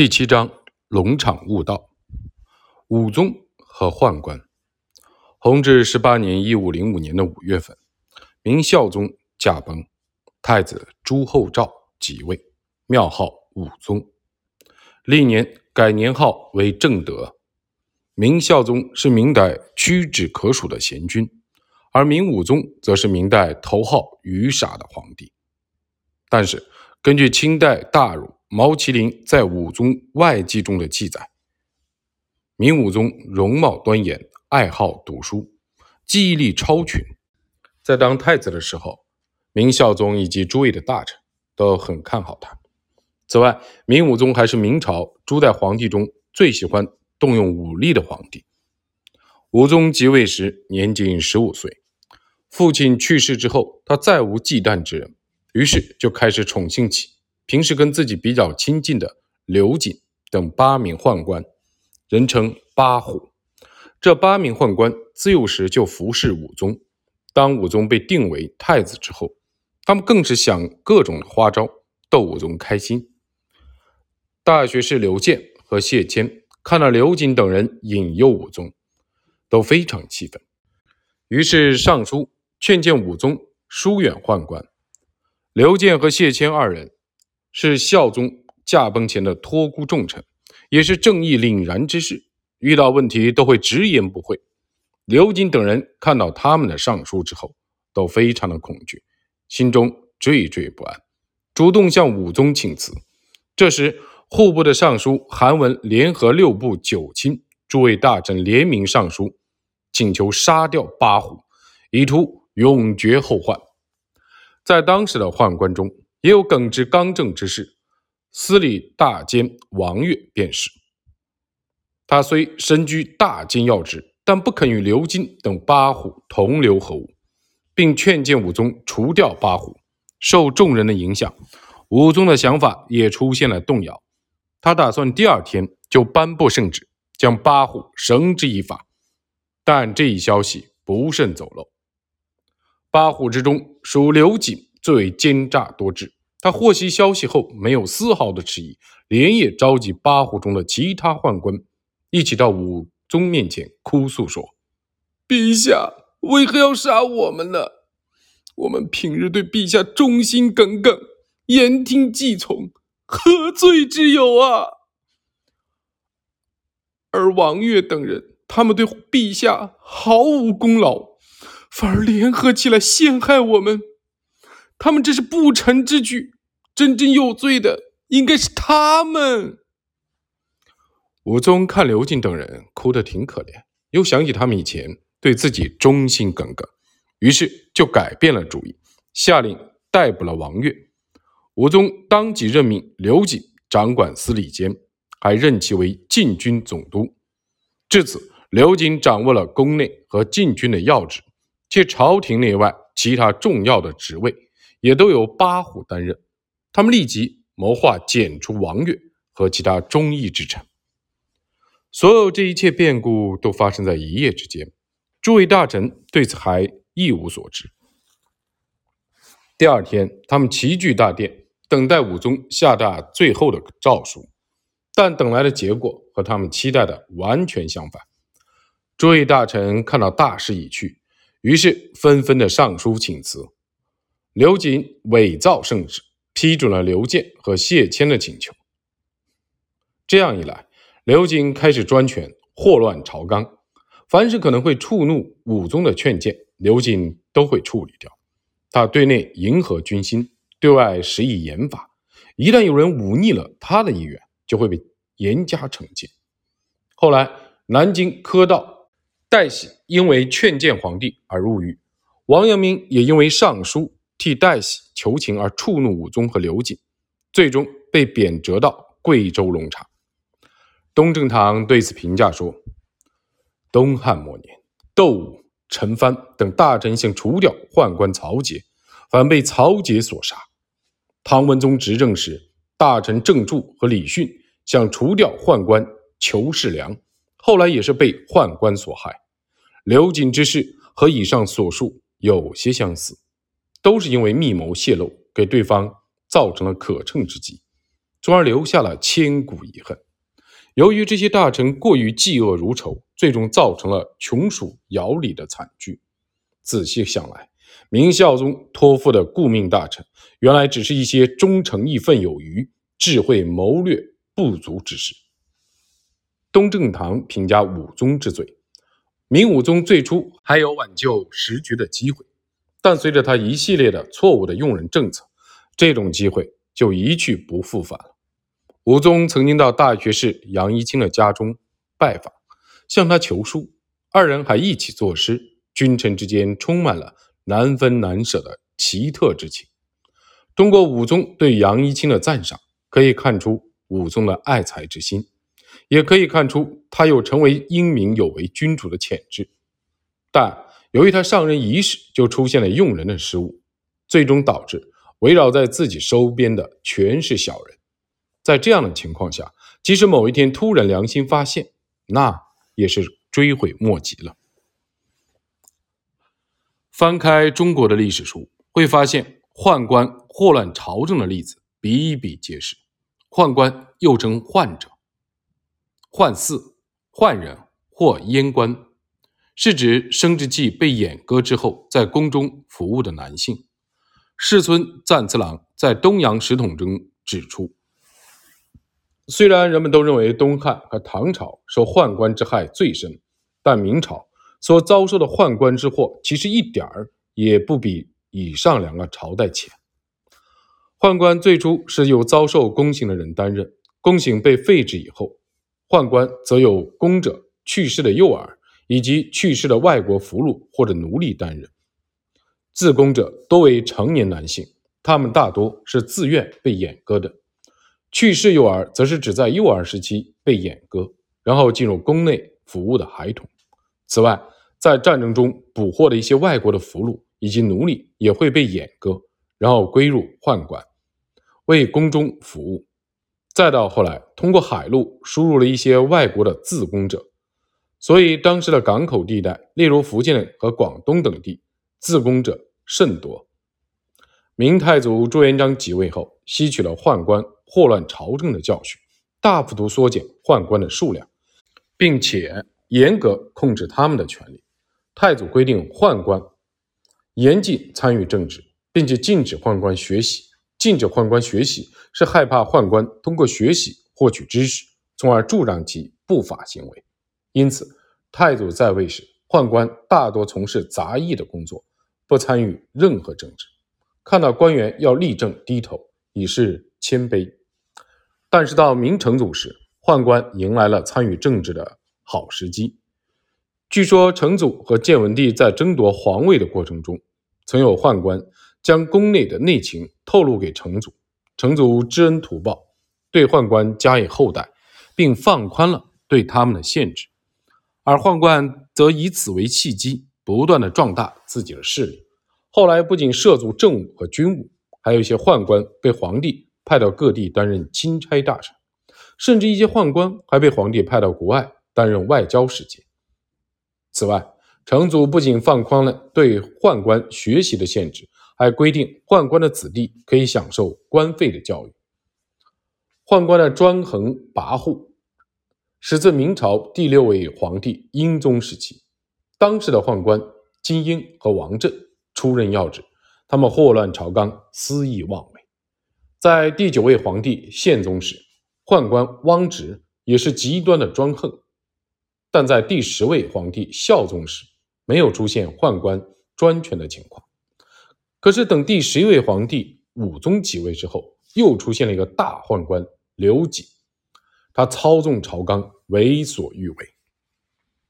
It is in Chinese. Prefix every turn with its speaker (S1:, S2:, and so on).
S1: 第七章龙场悟道。武宗和宦官。弘治十八年（一五零五年）的五月份，明孝宗驾崩，太子朱厚照即位，庙号武宗。历年改年号为正德。明孝宗是明代屈指可数的贤君，而明武宗则是明代头号愚傻的皇帝。但是，根据清代大儒毛麒麟在《武宗外记》中的记载，明武宗容貌端严，爱好读书，记忆力超群。在当太子的时候，明孝宗以及诸位的大臣都很看好他。此外，明武宗还是明朝诸代皇帝中最喜欢动用武力的皇帝。武宗即位时年仅十五岁，父亲去世之后，他再无忌惮之人。于是就开始宠幸起平时跟自己比较亲近的刘瑾等八名宦官，人称八虎。这八名宦官自幼时就服侍武宗，当武宗被定为太子之后，他们更是想各种花招逗武宗开心。大学士刘建和谢谦看到刘瑾等人引诱武宗，都非常气愤，于是上书劝谏武宗疏远宦官。刘建和谢谦二人是孝宗驾崩前的托孤重臣，也是正义凛然之士，遇到问题都会直言不讳。刘瑾等人看到他们的上书之后，都非常的恐惧，心中惴惴不安，主动向武宗请辞。这时，户部的尚书韩文联合六部九卿诸位大臣联名上书，请求杀掉八虎，以图永绝后患。在当时的宦官中，也有耿直刚正之士，司礼大监王悦便是。他虽身居大监要职，但不肯与刘瑾等八虎同流合污，并劝谏武宗除掉八虎。受众人的影响，武宗的想法也出现了动摇。他打算第二天就颁布圣旨，将八虎绳之以法。但这一消息不慎走漏。八虎之中，属刘瑾最为奸诈多智。他获悉消息后，没有丝毫的迟疑，连夜召集八虎中的其他宦官，一起到武宗面前哭诉说：“陛下为何要杀我们呢？我们平日对陛下忠心耿耿，言听计从，何罪之有啊？而王悦等人，他们对陛下毫无功劳。”反而联合起来陷害我们，他们这是不臣之举，真正有罪的应该是他们。武宗看刘瑾等人哭得挺可怜，又想起他们以前对自己忠心耿耿，于是就改变了主意，下令逮捕了王悦。武宗当即任命刘瑾掌管司礼监，还任其为禁军总督。至此，刘瑾掌握了宫内和禁军的要职。且朝廷内外其他重要的职位也都由八虎担任，他们立即谋划剪除王悦和其他忠义之臣。所有这一切变故都发生在一夜之间，诸位大臣对此还一无所知。第二天，他们齐聚大殿，等待武宗下达最后的诏书，但等来的结果和他们期待的完全相反。诸位大臣看到大势已去。于是纷纷的上书请辞，刘瑾伪造圣旨，批准了刘建和谢谦的请求。这样一来，刘瑾开始专权，祸乱朝纲。凡是可能会触怒武宗的劝谏，刘瑾都会处理掉。他对内迎合军心，对外施以严法。一旦有人忤逆了他的意愿，就会被严加惩戒。后来，南京科道。戴喜因为劝谏皇帝而入狱，王阳明也因为上书替戴喜求情而触怒武宗和刘瑾，最终被贬谪到贵州龙场。东正堂对此评价说：“东汉末年，窦武、陈蕃等大臣想除掉宦官曹节，反被曹节所杀。唐文宗执政时，大臣郑注和李训想除掉宦官裘世良。”后来也是被宦官所害，刘瑾之事和以上所述有些相似，都是因为密谋泄露，给对方造成了可乘之机。从而留下了千古遗恨。由于这些大臣过于嫉恶如仇，最终造成了穷属窑里的惨剧。仔细想来，明孝宗托付的顾命大臣，原来只是一些忠诚义愤有余、智慧谋略不足之士。东正堂评价武宗之罪，明武宗最初还有挽救时局的机会，但随着他一系列的错误的用人政策，这种机会就一去不复返了。武宗曾经到大学士杨一清的家中拜访，向他求书，二人还一起作诗，君臣之间充满了难分难舍的奇特之情。通过武宗对杨一清的赞赏，可以看出武宗的爱才之心，也可以看出他有成为英明有为君主的潜质。但由于他上任伊始就出现了用人的失误，最终导致围绕在自己身边的全是小人。在这样的情况下，即使某一天突然良心发现，那也是追悔莫及了。翻开中国的历史书，会发现宦官祸乱朝政的例子比比皆是。宦官又称宦者、宦寺、宦人或阉官，是指生殖器被阉割之后在宫中服务的男性。世村赞次郎在《东洋史统》中指出。虽然人们都认为东汉和唐朝受宦官之害最深，但明朝所遭受的宦官之祸其实一点儿也不比以上两个朝代浅。宦官最初是由遭受宫刑的人担任，宫刑被废止以后，宦官则有宫者去世的幼儿以及去世的外国俘虏或者奴隶担任。自宫者多为成年男性，他们大多是自愿被阉割的。去世幼儿，则是指在幼儿时期被阉割，然后进入宫内服务的孩童。此外，在战争中捕获的一些外国的俘虏以及奴隶，也会被阉割，然后归入宦官，为宫中服务。再到后来，通过海路输入了一些外国的自宫者，所以当时的港口地带，例如福建和广东等地，自宫者甚多。明太祖朱元璋即位后，吸取了宦官。祸乱朝政的教训，大幅度缩减宦官的数量，并且严格控制他们的权利。太祖规定宦官严禁参与政治，并且禁止宦官学习。禁止宦官学习是害怕宦官通过学习获取知识，从而助长其不法行为。因此，太祖在位时，宦官大多从事杂役的工作，不参与任何政治。看到官员要立正低头，以示谦卑。但是到明成祖时，宦官迎来了参与政治的好时机。据说成祖和建文帝在争夺皇位的过程中，曾有宦官将宫内的内情透露给成祖，成祖知恩图报，对宦官加以厚待，并放宽了对他们的限制，而宦官则以此为契机，不断的壮大自己的势力。后来不仅涉足政务和军务，还有一些宦官被皇帝。派到各地担任钦差大臣，甚至一些宦官还被皇帝派到国外担任外交使节。此外，成祖不仅放宽了对宦官学习的限制，还规定宦官的子弟可以享受官费的教育。宦官的专横跋扈，始自明朝第六位皇帝英宗时期。当时的宦官金英和王振出任要职，他们祸乱朝纲，肆意妄为。在第九位皇帝宪宗时，宦官汪直也是极端的专横；但在第十位皇帝孝宗时，没有出现宦官专权的情况。可是等第十一位皇帝武宗即位之后，又出现了一个大宦官刘瑾，他操纵朝纲，为所欲为。